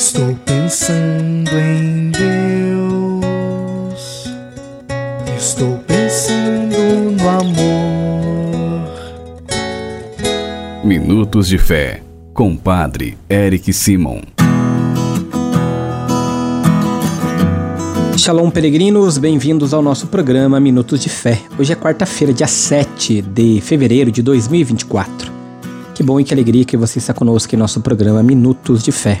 Estou pensando em Deus. Estou pensando no amor. Minutos de Fé, com Padre Eric Simon. Shalom, peregrinos, bem-vindos ao nosso programa Minutos de Fé. Hoje é quarta-feira, dia 7 de fevereiro de 2024. Que bom e que alegria que você está conosco em nosso programa Minutos de Fé.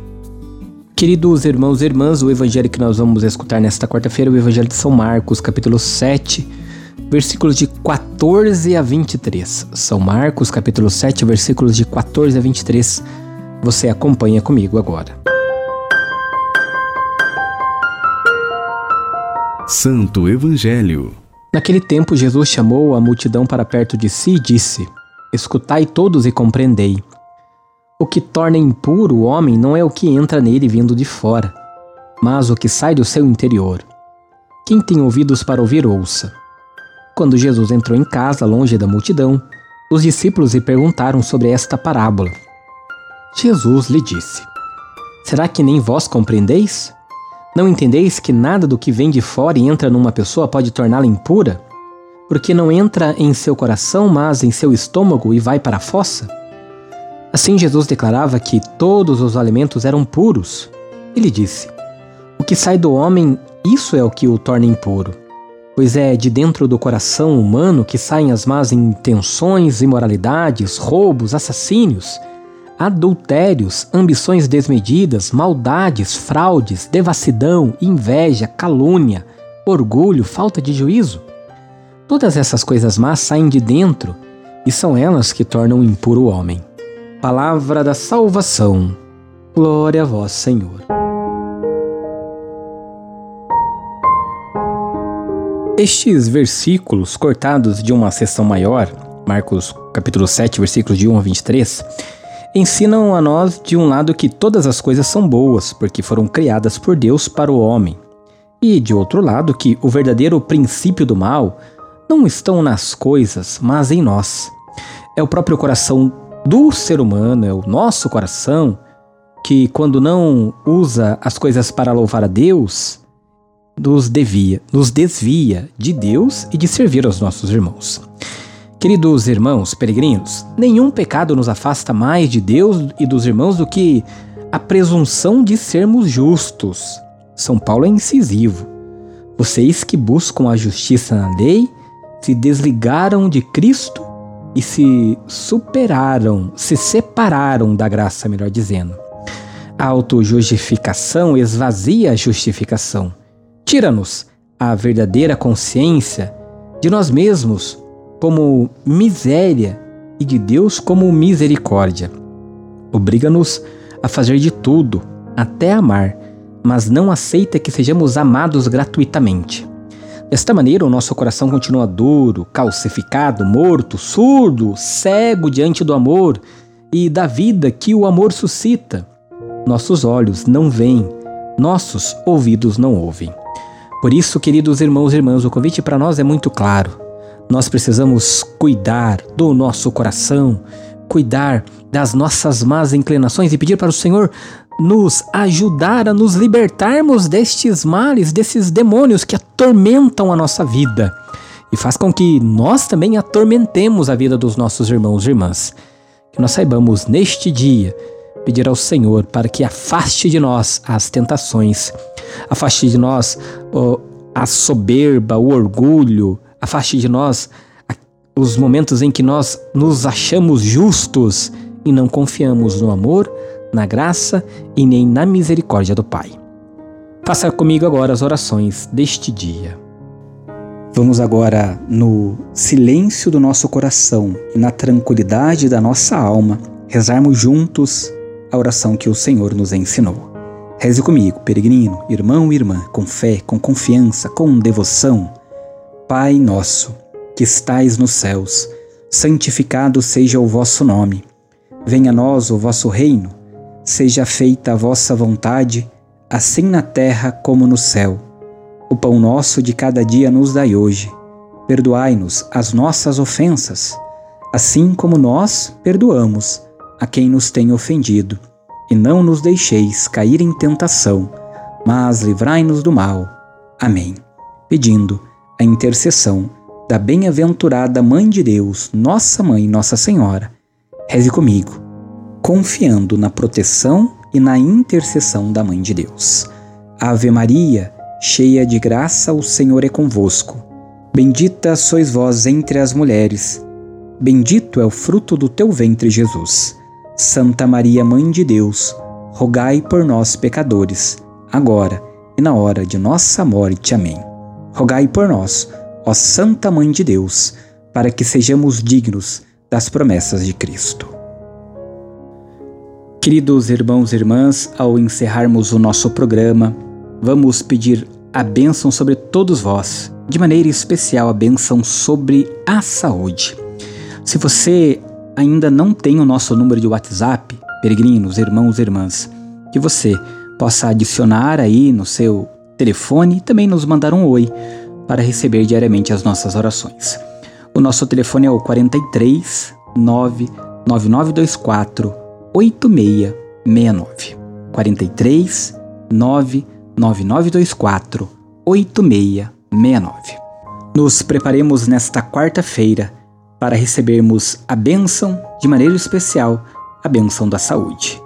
Queridos irmãos e irmãs, o evangelho que nós vamos escutar nesta quarta-feira é o evangelho de São Marcos, capítulo 7, versículos de 14 a 23. São Marcos, capítulo 7, versículos de 14 a 23. Você acompanha comigo agora. Santo Evangelho. Naquele tempo, Jesus chamou a multidão para perto de si e disse: Escutai todos e compreendei. O que torna impuro o homem não é o que entra nele vindo de fora, mas o que sai do seu interior. Quem tem ouvidos para ouvir, ouça. Quando Jesus entrou em casa, longe da multidão, os discípulos lhe perguntaram sobre esta parábola. Jesus lhe disse: Será que nem vós compreendeis? Não entendeis que nada do que vem de fora e entra numa pessoa pode torná-la impura? Porque não entra em seu coração, mas em seu estômago e vai para a fossa? Assim, Jesus declarava que todos os alimentos eram puros. Ele disse: O que sai do homem, isso é o que o torna impuro. Pois é de dentro do coração humano que saem as más intenções, imoralidades, roubos, assassínios, adultérios, ambições desmedidas, maldades, fraudes, devassidão, inveja, calúnia, orgulho, falta de juízo. Todas essas coisas más saem de dentro e são elas que tornam impuro o homem. Palavra da salvação. Glória a vós, Senhor. Estes versículos cortados de uma sessão maior, Marcos capítulo 7, versículos de 1 a 23, ensinam a nós de um lado que todas as coisas são boas, porque foram criadas por Deus para o homem, e de outro lado que o verdadeiro princípio do mal não estão nas coisas, mas em nós. É o próprio coração do ser humano, é o nosso coração, que quando não usa as coisas para louvar a Deus, nos devia, nos desvia de Deus e de servir aos nossos irmãos. Queridos irmãos peregrinos, nenhum pecado nos afasta mais de Deus e dos irmãos do que a presunção de sermos justos. São Paulo é incisivo. Vocês que buscam a justiça na lei se desligaram de Cristo e se superaram, se separaram da graça, melhor dizendo. A autojustificação esvazia a justificação. Tira-nos a verdadeira consciência de nós mesmos como miséria e de Deus como misericórdia. Obriga-nos a fazer de tudo, até amar, mas não aceita que sejamos amados gratuitamente. Desta maneira, o nosso coração continua duro, calcificado, morto, surdo, cego diante do amor e da vida que o amor suscita. Nossos olhos não veem, nossos ouvidos não ouvem. Por isso, queridos irmãos e irmãs, o convite para nós é muito claro. Nós precisamos cuidar do nosso coração, cuidar das nossas más inclinações e pedir para o Senhor nos ajudar a nos libertarmos destes males, desses demônios que atormentam a nossa vida e faz com que nós também atormentemos a vida dos nossos irmãos e irmãs. Que nós saibamos neste dia pedir ao Senhor para que afaste de nós as tentações, afaste de nós oh, a soberba, o orgulho, afaste de nós os momentos em que nós nos achamos justos e não confiamos no amor, na graça e nem na misericórdia do Pai. Faça comigo agora as orações deste dia. Vamos agora, no silêncio do nosso coração e na tranquilidade da nossa alma, rezarmos juntos a oração que o Senhor nos ensinou. Reze comigo, peregrino, irmão e irmã, com fé, com confiança, com devoção. Pai nosso, que estais nos céus, santificado seja o vosso nome. Venha a nós o vosso reino. Seja feita a vossa vontade, assim na terra como no céu. O pão nosso de cada dia nos dai hoje. Perdoai-nos as nossas ofensas, assim como nós perdoamos a quem nos tem ofendido, e não nos deixeis cair em tentação, mas livrai-nos do mal. Amém. Pedindo a intercessão da bem-aventurada Mãe de Deus, Nossa Mãe, Nossa Senhora, reze comigo, confiando na proteção e na intercessão da Mãe de Deus. Ave Maria, cheia de graça, o Senhor é convosco. Bendita sois vós entre as mulheres, bendito é o fruto do teu ventre, Jesus. Santa Maria, Mãe de Deus, rogai por nós, pecadores, agora e na hora de nossa morte. Amém. Rogai por nós, ó Santa Mãe de Deus, para que sejamos dignos das promessas de Cristo. Queridos irmãos e irmãs, ao encerrarmos o nosso programa, vamos pedir a bênção sobre todos vós, de maneira especial a bênção sobre a saúde. Se você ainda não tem o nosso número de WhatsApp, peregrinos, irmãos e irmãs, que você possa adicionar aí no seu telefone e também nos mandar um oi para receber diariamente as nossas orações. O nosso telefone é o 43 99924 8669. 43 99924 8669. Nos preparemos nesta quarta-feira para recebermos a bênção, de maneira especial, a bênção da saúde.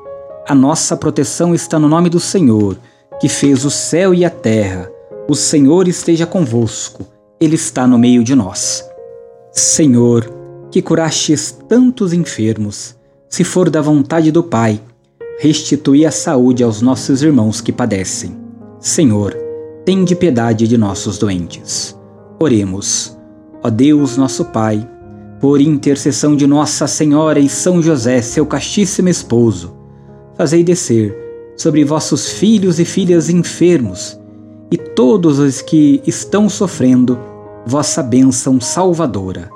A nossa proteção está no nome do Senhor, que fez o céu e a terra. O Senhor esteja convosco, Ele está no meio de nós. Senhor, que curastes tantos enfermos, se for da vontade do Pai, restitui a saúde aos nossos irmãos que padecem. Senhor, tende piedade de nossos doentes. Oremos. Ó Deus, nosso Pai, por intercessão de Nossa Senhora e São José, seu castíssimo esposo, fazei descer sobre vossos filhos e filhas enfermos e todos os que estão sofrendo vossa bênção salvadora.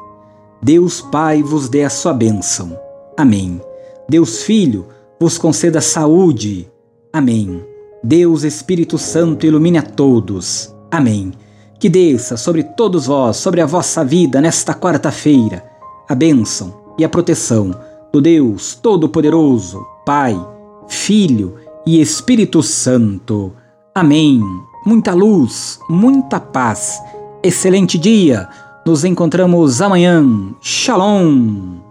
Deus Pai vos dê a sua bênção. Amém. Deus Filho vos conceda saúde. Amém. Deus Espírito Santo ilumine a todos. Amém. Que desça sobre todos vós, sobre a vossa vida nesta quarta-feira, a bênção e a proteção do Deus Todo-Poderoso, Pai, Filho e Espírito Santo. Amém. Muita luz, muita paz. Excelente dia. Nos encontramos amanhã. Shalom.